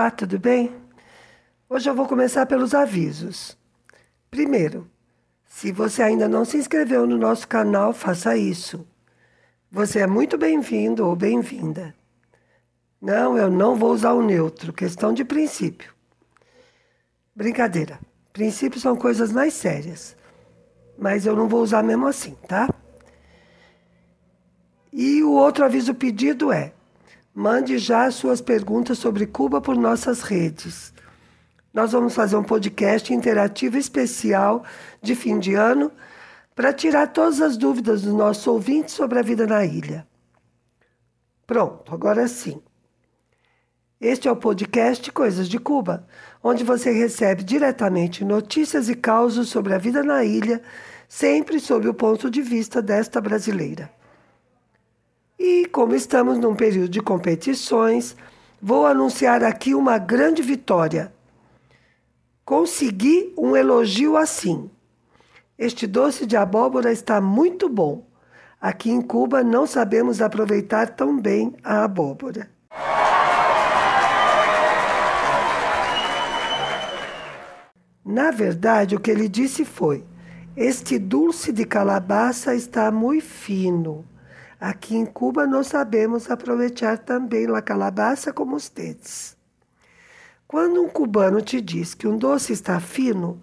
Olá, tudo bem? Hoje eu vou começar pelos avisos. Primeiro, se você ainda não se inscreveu no nosso canal, faça isso. Você é muito bem-vindo ou bem-vinda. Não, eu não vou usar o neutro, questão de princípio. Brincadeira. Princípios são coisas mais sérias. Mas eu não vou usar mesmo assim, tá? E o outro aviso pedido é: mande já suas perguntas sobre Cuba por nossas redes. Nós vamos fazer um podcast interativo especial de fim de ano para tirar todas as dúvidas dos nossos ouvintes sobre a vida na ilha. Pronto, agora sim. Este é o podcast Coisas de Cuba, onde você recebe diretamente notícias e causos sobre a vida na ilha, sempre sob o ponto de vista desta brasileira. E como estamos num período de competições, vou anunciar aqui uma grande vitória. Consegui um elogio assim. Este doce de abóbora está muito bom. Aqui em Cuba não sabemos aproveitar tão bem a abóbora. Na verdade, o que ele disse foi: Este dulce de calabaça está muito fino. Aqui em Cuba não sabemos aproveitar também a calabaça como os dedos. Quando um cubano te diz que um doce está fino,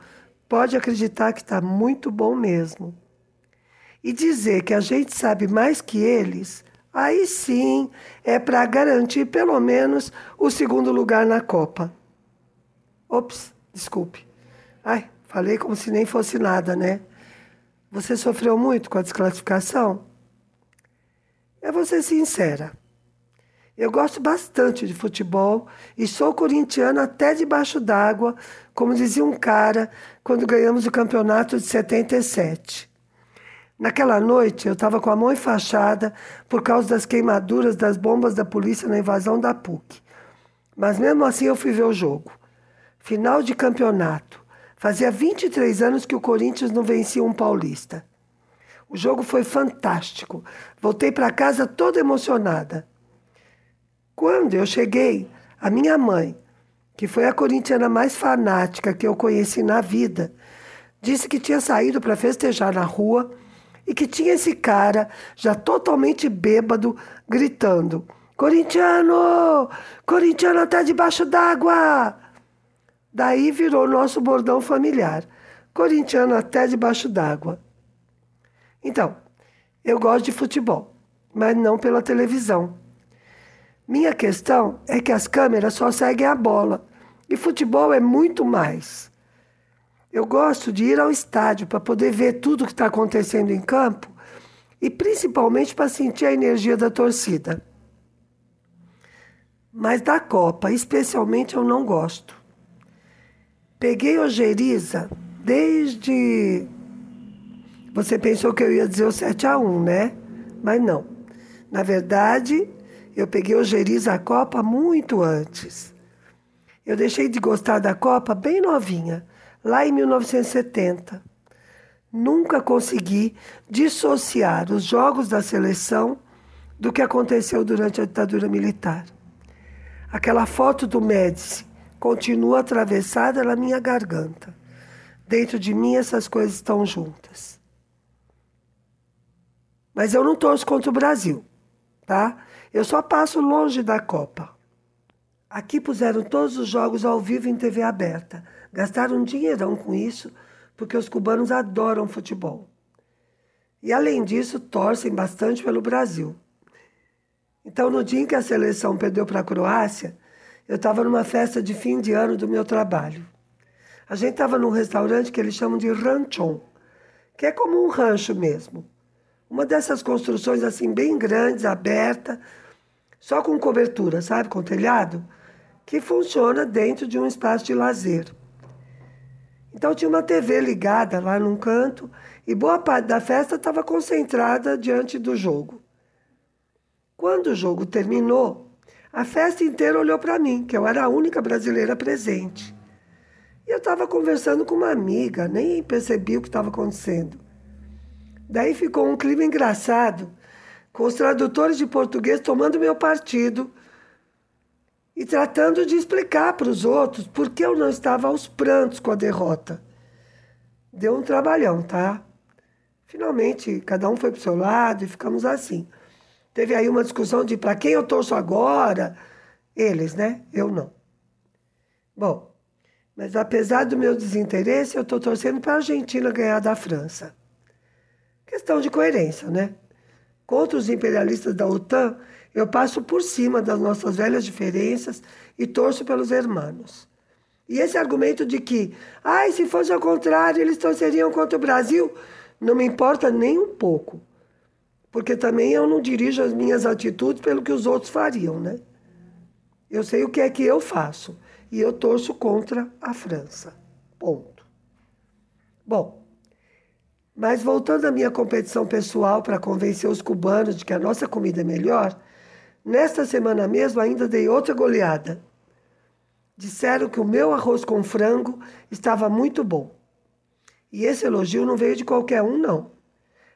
pode acreditar que está muito bom mesmo. E dizer que a gente sabe mais que eles, aí sim é para garantir pelo menos o segundo lugar na Copa. Ops, desculpe. Ai, falei como se nem fosse nada, né? Você sofreu muito com a desclassificação? Eu vou ser sincera. Eu gosto bastante de futebol e sou corintiana até debaixo d'água, como dizia um cara quando ganhamos o campeonato de 77. Naquela noite eu estava com a mão enfaixada por causa das queimaduras das bombas da polícia na invasão da PUC. Mas mesmo assim eu fui ver o jogo. Final de campeonato. Fazia 23 anos que o Corinthians não vencia um paulista. O jogo foi fantástico. Voltei para casa toda emocionada. Quando eu cheguei, a minha mãe, que foi a corintiana mais fanática que eu conheci na vida, disse que tinha saído para festejar na rua e que tinha esse cara, já totalmente bêbado, gritando: Corintiano! Corintiano está debaixo d'água! Daí virou nosso bordão familiar. Corintiano até debaixo d'água. Então, eu gosto de futebol, mas não pela televisão. Minha questão é que as câmeras só seguem a bola e futebol é muito mais. Eu gosto de ir ao estádio para poder ver tudo o que está acontecendo em campo e principalmente para sentir a energia da torcida. Mas da Copa, especialmente, eu não gosto. Peguei ojeriza desde. Você pensou que eu ia dizer o 7 a 1 né? Mas não. Na verdade, eu peguei ojeriza a Copa muito antes. Eu deixei de gostar da Copa bem novinha, lá em 1970. Nunca consegui dissociar os jogos da seleção do que aconteceu durante a ditadura militar. Aquela foto do Médici continua atravessada na minha garganta. Dentro de mim essas coisas estão juntas. Mas eu não torço contra o Brasil, tá? Eu só passo longe da Copa. Aqui puseram todos os jogos ao vivo em TV aberta. Gastaram um dinheirão com isso, porque os cubanos adoram futebol. E além disso, torcem bastante pelo Brasil. Então, no dia em que a seleção perdeu para a Croácia, eu estava numa festa de fim de ano do meu trabalho. A gente estava num restaurante que eles chamam de ranchon, que é como um rancho mesmo. Uma dessas construções assim bem grandes, aberta, só com cobertura, sabe, com telhado, que funciona dentro de um espaço de lazer. Então tinha uma TV ligada lá num canto e boa parte da festa estava concentrada diante do jogo. Quando o jogo terminou, a festa inteira olhou para mim, que eu era a única brasileira presente. E eu estava conversando com uma amiga, nem percebi o que estava acontecendo. Daí ficou um clima engraçado, com os tradutores de português tomando meu partido e tratando de explicar para os outros por que eu não estava aos prantos com a derrota. Deu um trabalhão, tá? Finalmente, cada um foi para o seu lado e ficamos assim. Teve aí uma discussão de para quem eu torço agora. Eles, né? Eu não. Bom, mas apesar do meu desinteresse, eu estou torcendo para a Argentina ganhar da França. Questão de coerência, né? Contra os imperialistas da OTAN, eu passo por cima das nossas velhas diferenças e torço pelos hermanos. E esse argumento de que, ai, se fosse ao contrário, eles torceriam contra o Brasil, não me importa nem um pouco. Porque também eu não dirijo as minhas atitudes pelo que os outros fariam, né? Eu sei o que é que eu faço e eu torço contra a França. Ponto. Bom, mas voltando à minha competição pessoal para convencer os cubanos de que a nossa comida é melhor, nesta semana mesmo ainda dei outra goleada. Disseram que o meu arroz com frango estava muito bom. E esse elogio não veio de qualquer um, não.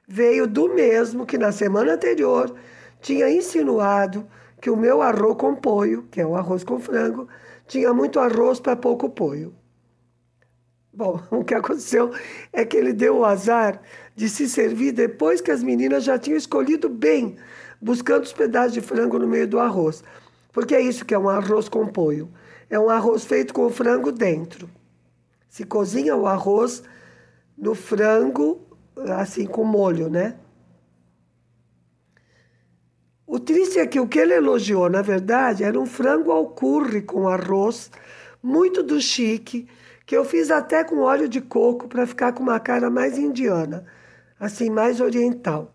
Veio do mesmo que na semana anterior tinha insinuado que o meu arroz com poio, que é o arroz com frango, tinha muito arroz para pouco poio. Bom, o que aconteceu é que ele deu o azar de se servir depois que as meninas já tinham escolhido bem, buscando os pedaços de frango no meio do arroz. Porque é isso que é um arroz com poio. É um arroz feito com o frango dentro. Se cozinha o arroz no frango, assim, com molho, né? O triste é que o que ele elogiou, na verdade, era um frango ao curry com arroz, muito do chique, que eu fiz até com óleo de coco para ficar com uma cara mais indiana, assim, mais oriental.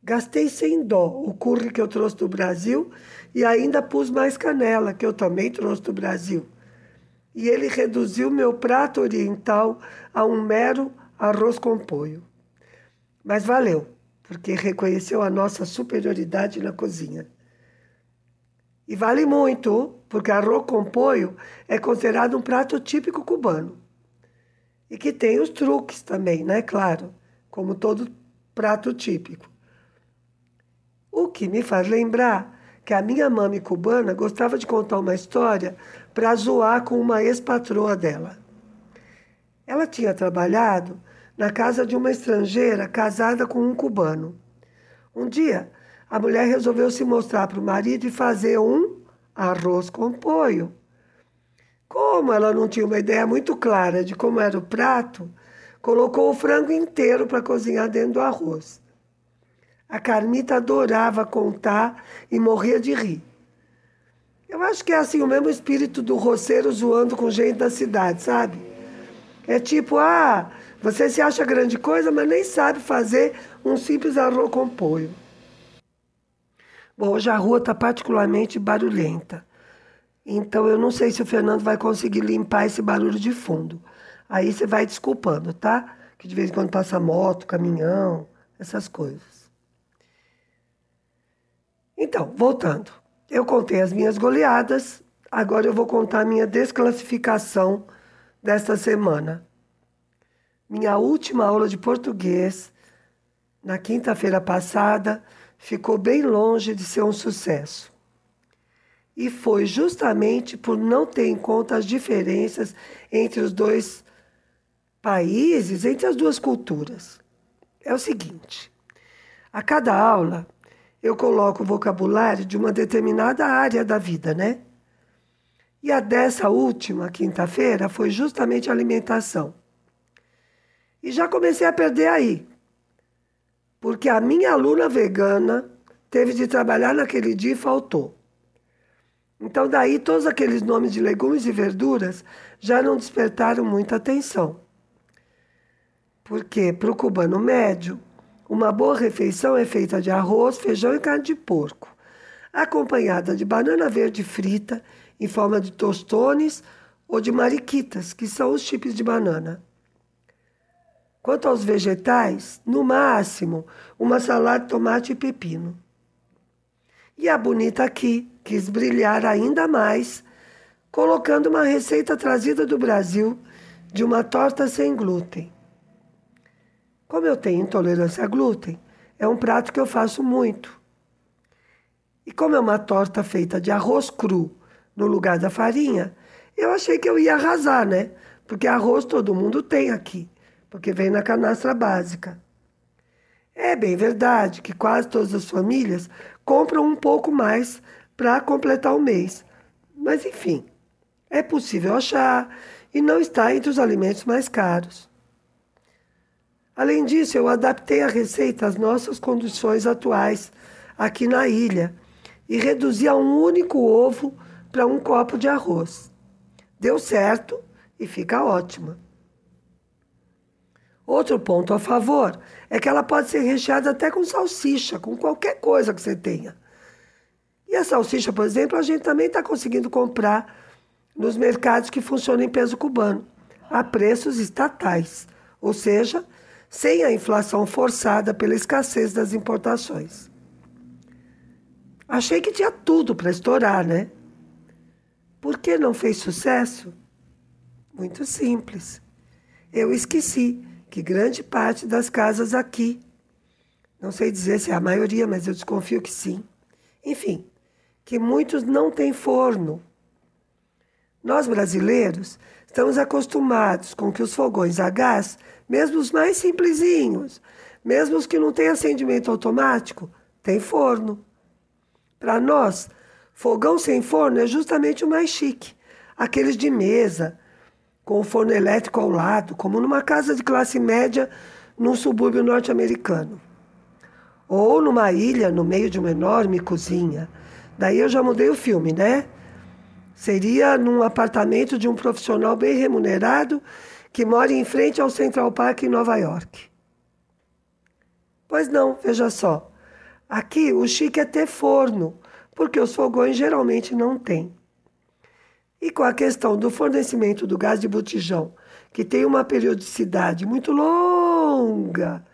Gastei sem dó o curry que eu trouxe do Brasil e ainda pus mais canela, que eu também trouxe do Brasil. E ele reduziu meu prato oriental a um mero arroz com poio. Mas valeu, porque reconheceu a nossa superioridade na cozinha. E vale muito, porque arroz com poio é considerado um prato típico cubano. E que tem os truques também, né? Claro, como todo prato típico. O que me faz lembrar que a minha mãe cubana gostava de contar uma história para zoar com uma ex-patroa dela. Ela tinha trabalhado na casa de uma estrangeira casada com um cubano. Um dia, a mulher resolveu se mostrar para o marido e fazer um arroz com poio. Como ela não tinha uma ideia muito clara de como era o prato, colocou o frango inteiro para cozinhar dentro do arroz. A Carmita adorava contar e morria de rir. Eu acho que é assim o mesmo espírito do roceiro zoando com gente da cidade, sabe? É tipo, ah, você se acha grande coisa, mas nem sabe fazer um simples arroz com poio. Bom, hoje a rua está particularmente barulhenta. Então eu não sei se o Fernando vai conseguir limpar esse barulho de fundo. Aí você vai desculpando, tá? Que de vez em quando passa moto, caminhão, essas coisas. Então, voltando. Eu contei as minhas goleadas, agora eu vou contar a minha desclassificação desta semana. Minha última aula de português, na quinta-feira passada, ficou bem longe de ser um sucesso. E foi justamente por não ter em conta as diferenças entre os dois países, entre as duas culturas. É o seguinte: a cada aula eu coloco o vocabulário de uma determinada área da vida, né? E a dessa última quinta-feira foi justamente alimentação. E já comecei a perder aí, porque a minha aluna vegana teve de trabalhar naquele dia e faltou. Então, daí, todos aqueles nomes de legumes e verduras já não despertaram muita atenção. Porque, para o cubano médio, uma boa refeição é feita de arroz, feijão e carne de porco, acompanhada de banana verde frita em forma de tostones ou de mariquitas, que são os chips de banana. Quanto aos vegetais, no máximo, uma salada de tomate e pepino. E a bonita aqui quis brilhar ainda mais, colocando uma receita trazida do Brasil de uma torta sem glúten. Como eu tenho intolerância a glúten, é um prato que eu faço muito. E como é uma torta feita de arroz cru, no lugar da farinha, eu achei que eu ia arrasar, né? Porque arroz todo mundo tem aqui, porque vem na canastra básica. É bem verdade que quase todas as famílias compram um pouco mais para completar o mês. Mas enfim, é possível achar e não está entre os alimentos mais caros. Além disso, eu adaptei a receita às nossas condições atuais aqui na ilha e reduzi a um único ovo para um copo de arroz. Deu certo e fica ótima. Outro ponto a favor é que ela pode ser recheada até com salsicha, com qualquer coisa que você tenha. E a salsicha, por exemplo, a gente também está conseguindo comprar nos mercados que funcionam em peso cubano, a preços estatais, ou seja, sem a inflação forçada pela escassez das importações. Achei que tinha tudo para estourar, né? Por que não fez sucesso? Muito simples. Eu esqueci que grande parte das casas aqui, não sei dizer se é a maioria, mas eu desconfio que sim. Enfim, que muitos não têm forno. Nós brasileiros estamos acostumados com que os fogões a gás, mesmo os mais simplesinhos, mesmo os que não têm acendimento automático, têm forno. Para nós, fogão sem forno é justamente o mais chique. Aqueles de mesa, com o forno elétrico ao lado, como numa casa de classe média num subúrbio norte-americano. Ou numa ilha no meio de uma enorme cozinha. Daí eu já mudei o filme, né? Seria num apartamento de um profissional bem remunerado que mora em frente ao Central Park em Nova York. Pois não, veja só. Aqui o chique é ter forno, porque os fogões geralmente não têm. E com a questão do fornecimento do gás de botijão, que tem uma periodicidade muito longa,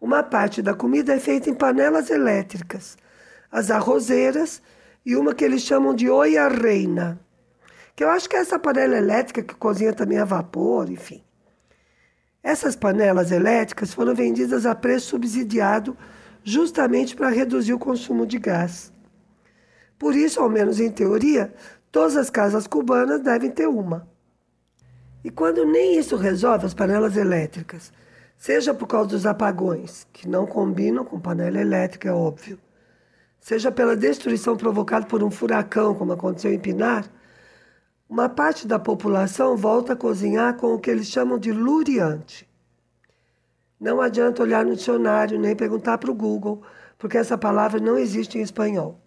uma parte da comida é feita em panelas elétricas, as arrozeiras e uma que eles chamam de oia reina, que eu acho que é essa panela elétrica que cozinha também a vapor, enfim. Essas panelas elétricas foram vendidas a preço subsidiado justamente para reduzir o consumo de gás. Por isso, ao menos em teoria, todas as casas cubanas devem ter uma. E quando nem isso resolve as panelas elétricas, seja por causa dos apagões, que não combinam com panela elétrica, é óbvio, seja pela destruição provocada por um furacão, como aconteceu em Pinar, uma parte da população volta a cozinhar com o que eles chamam de luriante. Não adianta olhar no dicionário nem perguntar para o Google, porque essa palavra não existe em espanhol.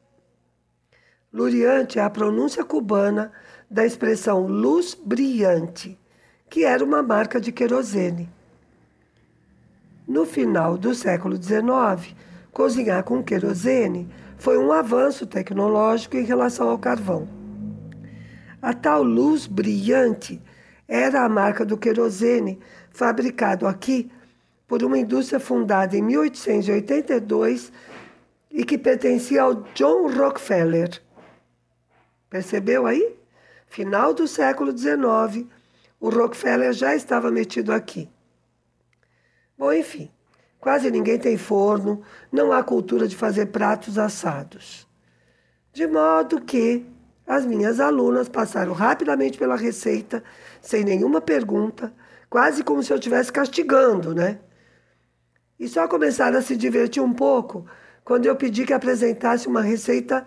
Luriante é a pronúncia cubana da expressão luz brilhante, que era uma marca de querosene. No final do século XIX, cozinhar com querosene foi um avanço tecnológico em relação ao carvão. A tal luz brilhante era a marca do querosene fabricado aqui por uma indústria fundada em 1882 e que pertencia ao John Rockefeller. Percebeu aí? Final do século XIX, o Rockefeller já estava metido aqui. Bom, enfim, Quase ninguém tem forno, não há cultura de fazer pratos assados. De modo que as minhas alunas passaram rapidamente pela receita, sem nenhuma pergunta, quase como se eu estivesse castigando, né? E só começaram a se divertir um pouco quando eu pedi que apresentasse uma receita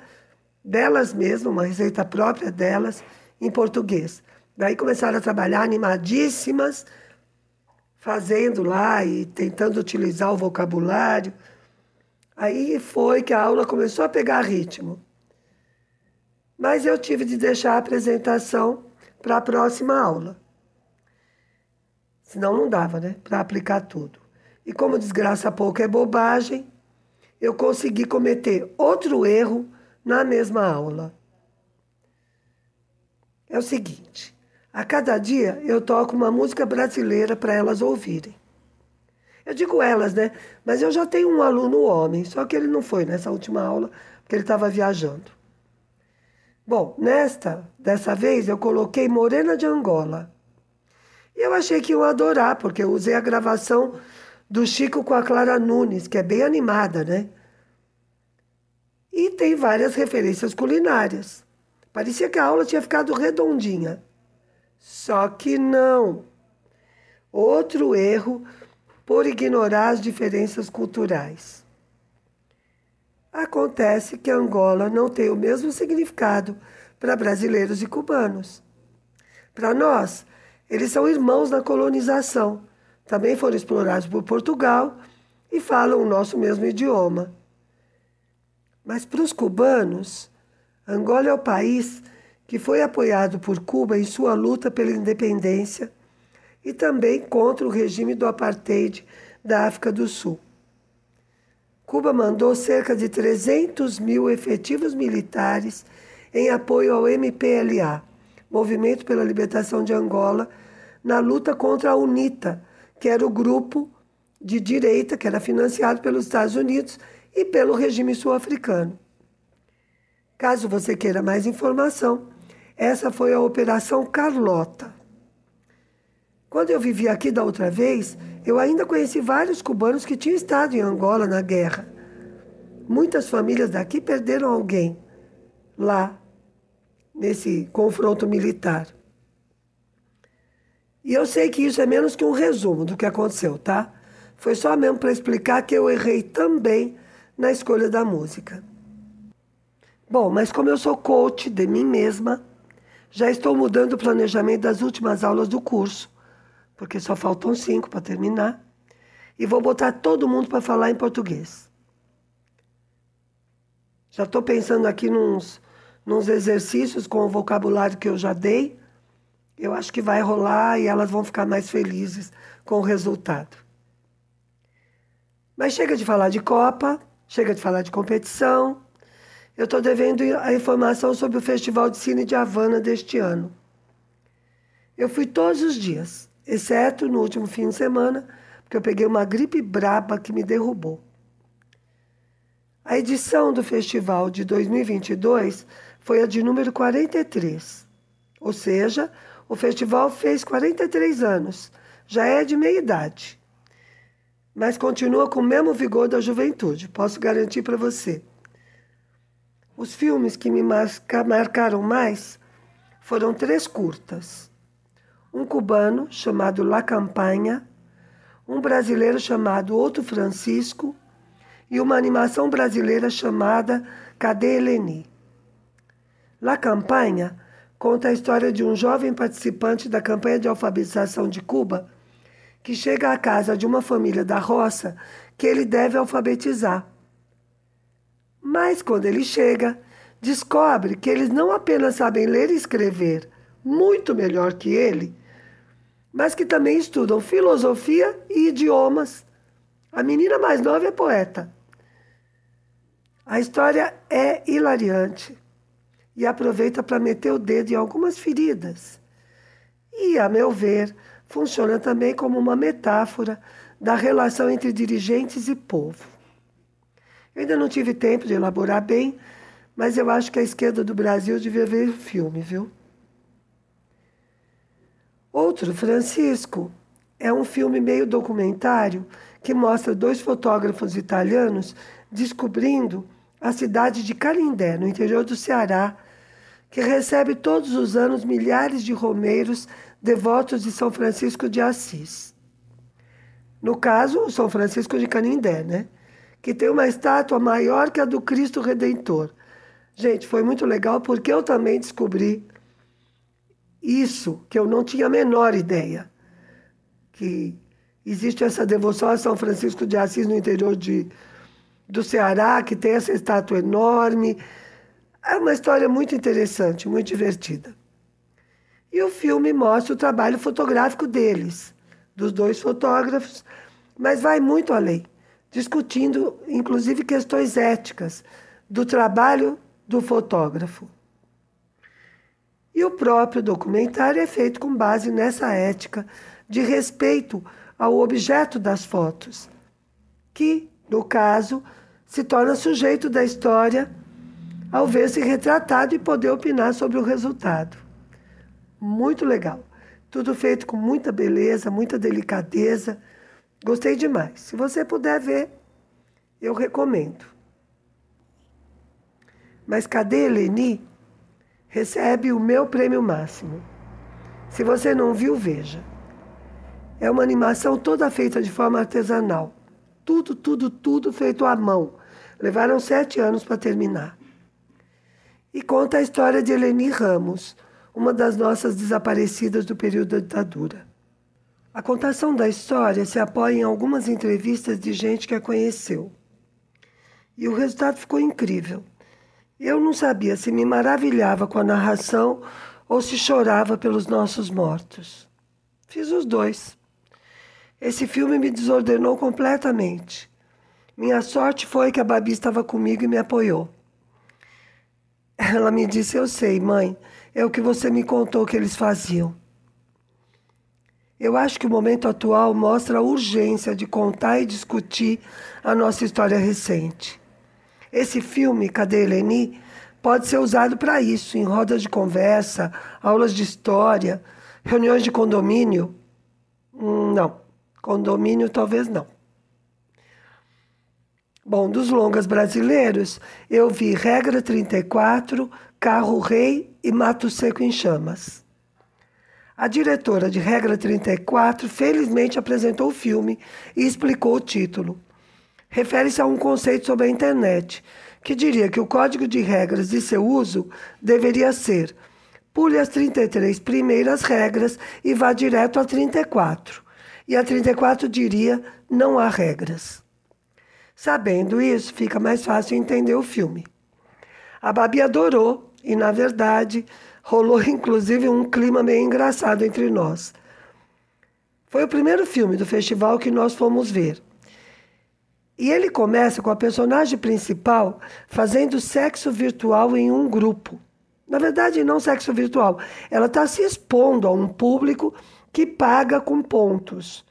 delas mesmas, uma receita própria delas, em português. Daí começaram a trabalhar animadíssimas fazendo lá e tentando utilizar o vocabulário. Aí foi que a aula começou a pegar ritmo. Mas eu tive de deixar a apresentação para a próxima aula. Senão não dava, né? Para aplicar tudo. E como desgraça pouco é bobagem, eu consegui cometer outro erro na mesma aula. É o seguinte: a cada dia eu toco uma música brasileira para elas ouvirem. Eu digo elas, né? Mas eu já tenho um aluno homem, só que ele não foi nessa última aula, porque ele estava viajando. Bom, nesta, dessa vez eu coloquei Morena de Angola. E eu achei que iam adorar, porque eu usei a gravação do Chico com a Clara Nunes, que é bem animada, né? E tem várias referências culinárias. Parecia que a aula tinha ficado redondinha. Só que não. Outro erro por ignorar as diferenças culturais. Acontece que Angola não tem o mesmo significado para brasileiros e cubanos. Para nós, eles são irmãos na colonização. Também foram explorados por Portugal e falam o nosso mesmo idioma. Mas para os cubanos, Angola é o país que foi apoiado por Cuba em sua luta pela independência e também contra o regime do apartheid da África do Sul. Cuba mandou cerca de 300 mil efetivos militares em apoio ao MPLA, Movimento pela Libertação de Angola, na luta contra a UNITA, que era o grupo de direita que era financiado pelos Estados Unidos e pelo regime sul-africano. Caso você queira mais informação, essa foi a Operação Carlota. Quando eu vivi aqui da outra vez, eu ainda conheci vários cubanos que tinham estado em Angola na guerra. Muitas famílias daqui perderam alguém lá, nesse confronto militar. E eu sei que isso é menos que um resumo do que aconteceu, tá? Foi só mesmo para explicar que eu errei também na escolha da música. Bom, mas como eu sou coach de mim mesma, já estou mudando o planejamento das últimas aulas do curso, porque só faltam cinco para terminar, e vou botar todo mundo para falar em português. Já estou pensando aqui nos, nos exercícios com o vocabulário que eu já dei. Eu acho que vai rolar e elas vão ficar mais felizes com o resultado. Mas chega de falar de Copa, chega de falar de competição. Eu estou devendo a informação sobre o Festival de Cine de Havana deste ano. Eu fui todos os dias, exceto no último fim de semana, porque eu peguei uma gripe braba que me derrubou. A edição do festival de 2022 foi a de número 43. Ou seja, o festival fez 43 anos, já é de meia idade. Mas continua com o mesmo vigor da juventude, posso garantir para você. Os filmes que me marcaram mais foram três curtas. Um cubano chamado La Campanha, um brasileiro chamado Outro Francisco e uma animação brasileira chamada Cadê Eleni? La Campanha conta a história de um jovem participante da campanha de alfabetização de Cuba que chega à casa de uma família da roça que ele deve alfabetizar. Mas quando ele chega, descobre que eles não apenas sabem ler e escrever muito melhor que ele, mas que também estudam filosofia e idiomas. A menina mais nova é poeta. A história é hilariante e aproveita para meter o dedo em algumas feridas. E, a meu ver, funciona também como uma metáfora da relação entre dirigentes e povo. Eu ainda não tive tempo de elaborar bem, mas eu acho que a esquerda do Brasil devia ver o filme, viu? Outro, Francisco, é um filme meio documentário que mostra dois fotógrafos italianos descobrindo a cidade de Canindé, no interior do Ceará, que recebe todos os anos milhares de romeiros devotos de São Francisco de Assis. No caso, o São Francisco de Canindé, né? que tem uma estátua maior que a do Cristo Redentor. Gente, foi muito legal porque eu também descobri isso que eu não tinha a menor ideia. Que existe essa devoção a São Francisco de Assis no interior de, do Ceará, que tem essa estátua enorme. É uma história muito interessante, muito divertida. E o filme mostra o trabalho fotográfico deles, dos dois fotógrafos, mas vai muito além discutindo inclusive questões éticas do trabalho do fotógrafo. E o próprio documentário é feito com base nessa ética de respeito ao objeto das fotos, que, no caso, se torna sujeito da história ao ver-se retratado e poder opinar sobre o resultado. Muito legal. Tudo feito com muita beleza, muita delicadeza Gostei demais. Se você puder ver, eu recomendo. Mas cadê Eleni? recebe o meu prêmio máximo. Se você não viu, veja. É uma animação toda feita de forma artesanal. Tudo, tudo, tudo feito à mão. Levaram sete anos para terminar. E conta a história de Eleni Ramos, uma das nossas desaparecidas do período da ditadura. A contação da história se apoia em algumas entrevistas de gente que a conheceu. E o resultado ficou incrível. Eu não sabia se me maravilhava com a narração ou se chorava pelos nossos mortos. Fiz os dois. Esse filme me desordenou completamente. Minha sorte foi que a Babi estava comigo e me apoiou. Ela me disse: Eu sei, mãe, é o que você me contou que eles faziam. Eu acho que o momento atual mostra a urgência de contar e discutir a nossa história recente. Esse filme, Cadê Eleni, pode ser usado para isso, em rodas de conversa, aulas de história, reuniões de condomínio. Hum, não, condomínio talvez não. Bom, dos longas brasileiros, eu vi Regra 34, Carro Rei e Mato Seco em Chamas. A diretora de Regra 34 felizmente apresentou o filme e explicou o título. Refere-se a um conceito sobre a internet que diria que o código de regras de seu uso deveria ser pule as 33 primeiras regras e vá direto a 34. E a 34 diria não há regras. Sabendo isso, fica mais fácil entender o filme. A Babi adorou e, na verdade, rolou inclusive um clima meio engraçado entre nós. Foi o primeiro filme do festival que nós fomos ver. E ele começa com a personagem principal fazendo sexo virtual em um grupo. Na verdade, não sexo virtual. Ela está se expondo a um público que paga com pontos.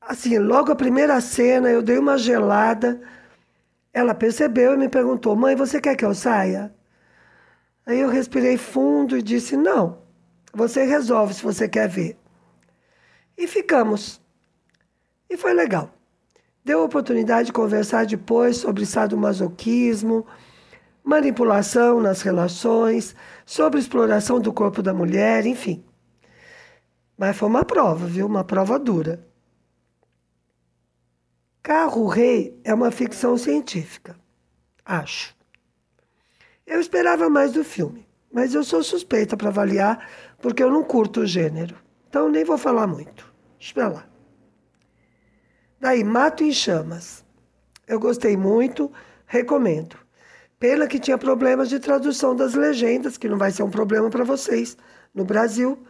Assim, logo a primeira cena, eu dei uma gelada. Ela percebeu e me perguntou: Mãe, você quer que eu saia? Aí eu respirei fundo e disse: Não, você resolve se você quer ver. E ficamos. E foi legal. Deu a oportunidade de conversar depois sobre sadomasoquismo, manipulação nas relações, sobre exploração do corpo da mulher, enfim. Mas foi uma prova, viu? Uma prova dura. Carro Rei é uma ficção científica, acho. Eu esperava mais do filme, mas eu sou suspeita para avaliar porque eu não curto o gênero. Então nem vou falar muito. Espera lá. Daí, Mato em Chamas. Eu gostei muito, recomendo. Pena que tinha problemas de tradução das legendas, que não vai ser um problema para vocês no Brasil,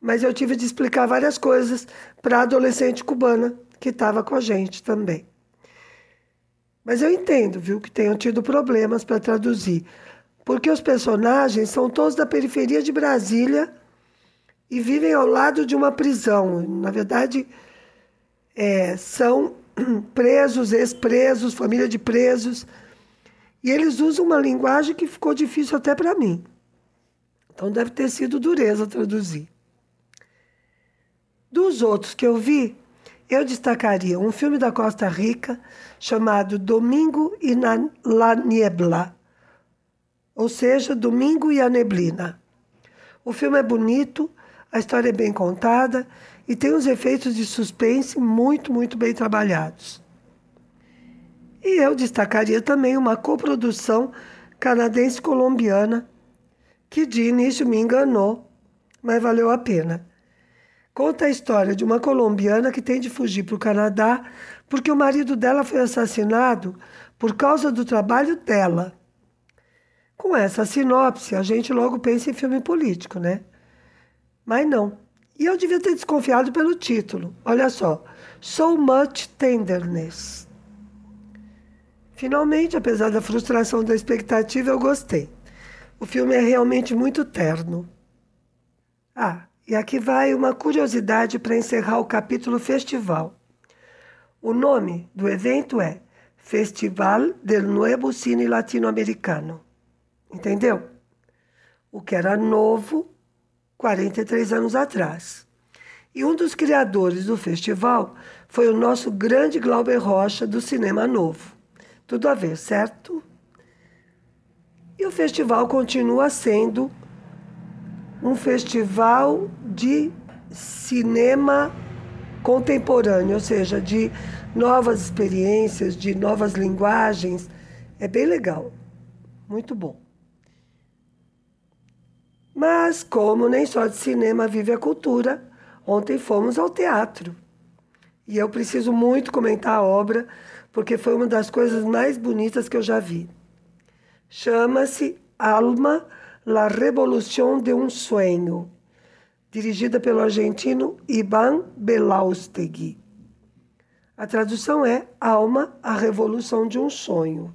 mas eu tive de explicar várias coisas para adolescente cubana que estava com a gente também. Mas eu entendo, viu, que tenham tido problemas para traduzir, porque os personagens são todos da periferia de Brasília e vivem ao lado de uma prisão. Na verdade, é, são presos, ex-presos, família de presos. E eles usam uma linguagem que ficou difícil até para mim. Então deve ter sido dureza traduzir. Dos outros que eu vi, eu destacaria um filme da Costa Rica chamado Domingo e la Niebla, ou seja, Domingo e a Neblina. O filme é bonito, a história é bem contada e tem uns efeitos de suspense muito, muito bem trabalhados. E eu destacaria também uma coprodução canadense-colombiana, que de início me enganou, mas valeu a pena. Conta a história de uma colombiana que tem de fugir para o Canadá porque o marido dela foi assassinado por causa do trabalho dela. Com essa sinopse, a gente logo pensa em filme político, né? Mas não. E eu devia ter desconfiado pelo título. Olha só. So Much Tenderness. Finalmente, apesar da frustração da expectativa, eu gostei. O filme é realmente muito terno. Ah, e aqui vai uma curiosidade para encerrar o capítulo festival. O nome do evento é Festival del Nuevo Cine Latino-Americano. Entendeu? O que era novo 43 anos atrás. E um dos criadores do festival foi o nosso grande Glauber Rocha do Cinema Novo. Tudo a ver, certo? E o festival continua sendo um festival de cinema contemporâneo, ou seja, de novas experiências, de novas linguagens. É bem legal, muito bom. Mas, como nem só de cinema vive a cultura, ontem fomos ao teatro. E eu preciso muito comentar a obra, porque foi uma das coisas mais bonitas que eu já vi. Chama-se Alma, la Revolución de um Sueño, dirigida pelo argentino Ivan Belaustegui. A tradução é Alma, a Revolução de um Sonho.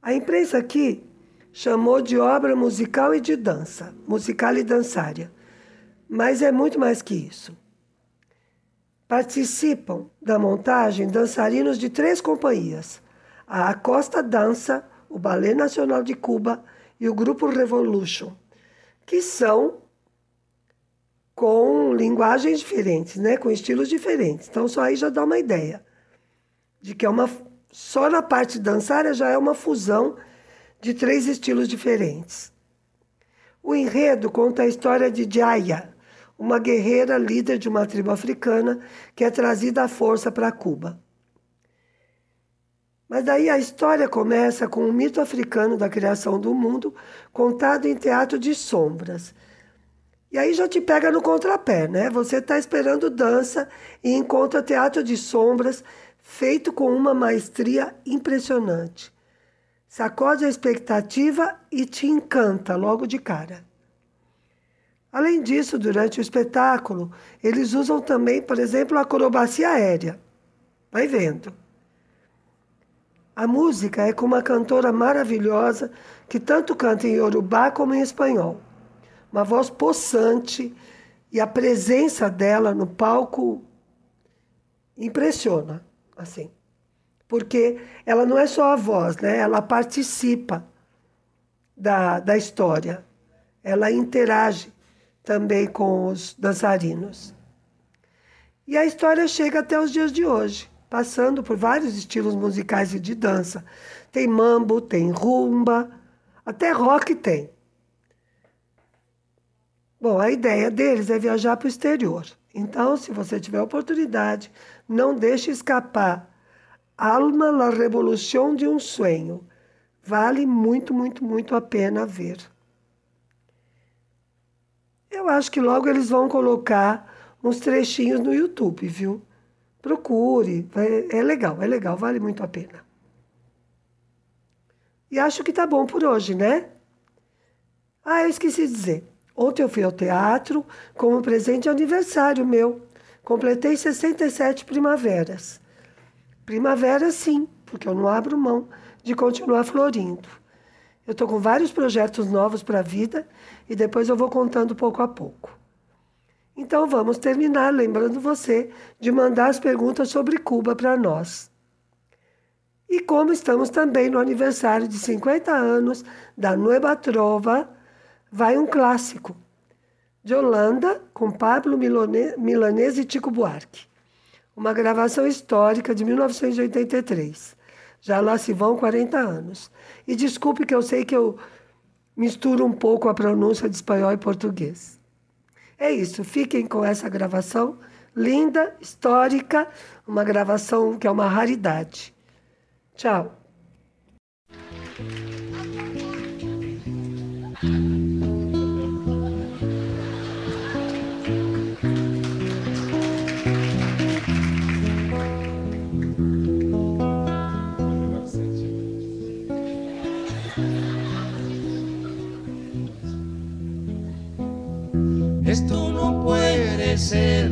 A imprensa aqui chamou de obra musical e de dança, musical e dançária, mas é muito mais que isso. Participam da montagem dançarinos de três companhias: a Acosta Dança, o Ballet Nacional de Cuba e o Grupo Revolution, que são com linguagens diferentes, né? com estilos diferentes. Então, só aí já dá uma ideia de que é uma só na parte dançária já é uma fusão de três estilos diferentes. O enredo conta a história de Jaya, uma guerreira líder de uma tribo africana que é trazida à força para Cuba. Mas daí a história começa com um mito africano da criação do mundo, contado em teatro de sombras. E aí já te pega no contrapé, né? Você está esperando dança e encontra teatro de sombras feito com uma maestria impressionante. Sacode a expectativa e te encanta logo de cara. Além disso, durante o espetáculo, eles usam também, por exemplo, a acrobacia aérea. Vai vendo. A música é com uma cantora maravilhosa que tanto canta em Yorubá como em espanhol. Uma voz possante e a presença dela no palco impressiona, assim. Porque ela não é só a voz, né? Ela participa da, da história. Ela interage também com os dançarinos. E a história chega até os dias de hoje, passando por vários estilos musicais e de dança. Tem mambo, tem rumba, até rock tem. Bom, a ideia deles é viajar para o exterior. Então, se você tiver oportunidade, não deixe escapar Alma la Revolução de um Sonho. Vale muito, muito, muito a pena ver. Eu acho que logo eles vão colocar uns trechinhos no YouTube, viu? Procure, é legal, é legal, vale muito a pena. E acho que tá bom por hoje, né? Ah, eu esqueci de dizer. Ontem eu fui ao teatro como presente de aniversário meu. Completei 67 primaveras. Primavera, sim, porque eu não abro mão de continuar florindo. Eu estou com vários projetos novos para a vida e depois eu vou contando pouco a pouco. Então vamos terminar lembrando você de mandar as perguntas sobre Cuba para nós. E como estamos também no aniversário de 50 anos da Nueva Trova, vai um clássico. De Holanda, com Pablo Milanese e Tico Buarque. Uma gravação histórica de 1983. Já lá se vão 40 anos. E desculpe que eu sei que eu misturo um pouco a pronúncia de espanhol e português. É isso, fiquem com essa gravação linda, histórica, uma gravação que é uma raridade. Tchau. Esto no puede ser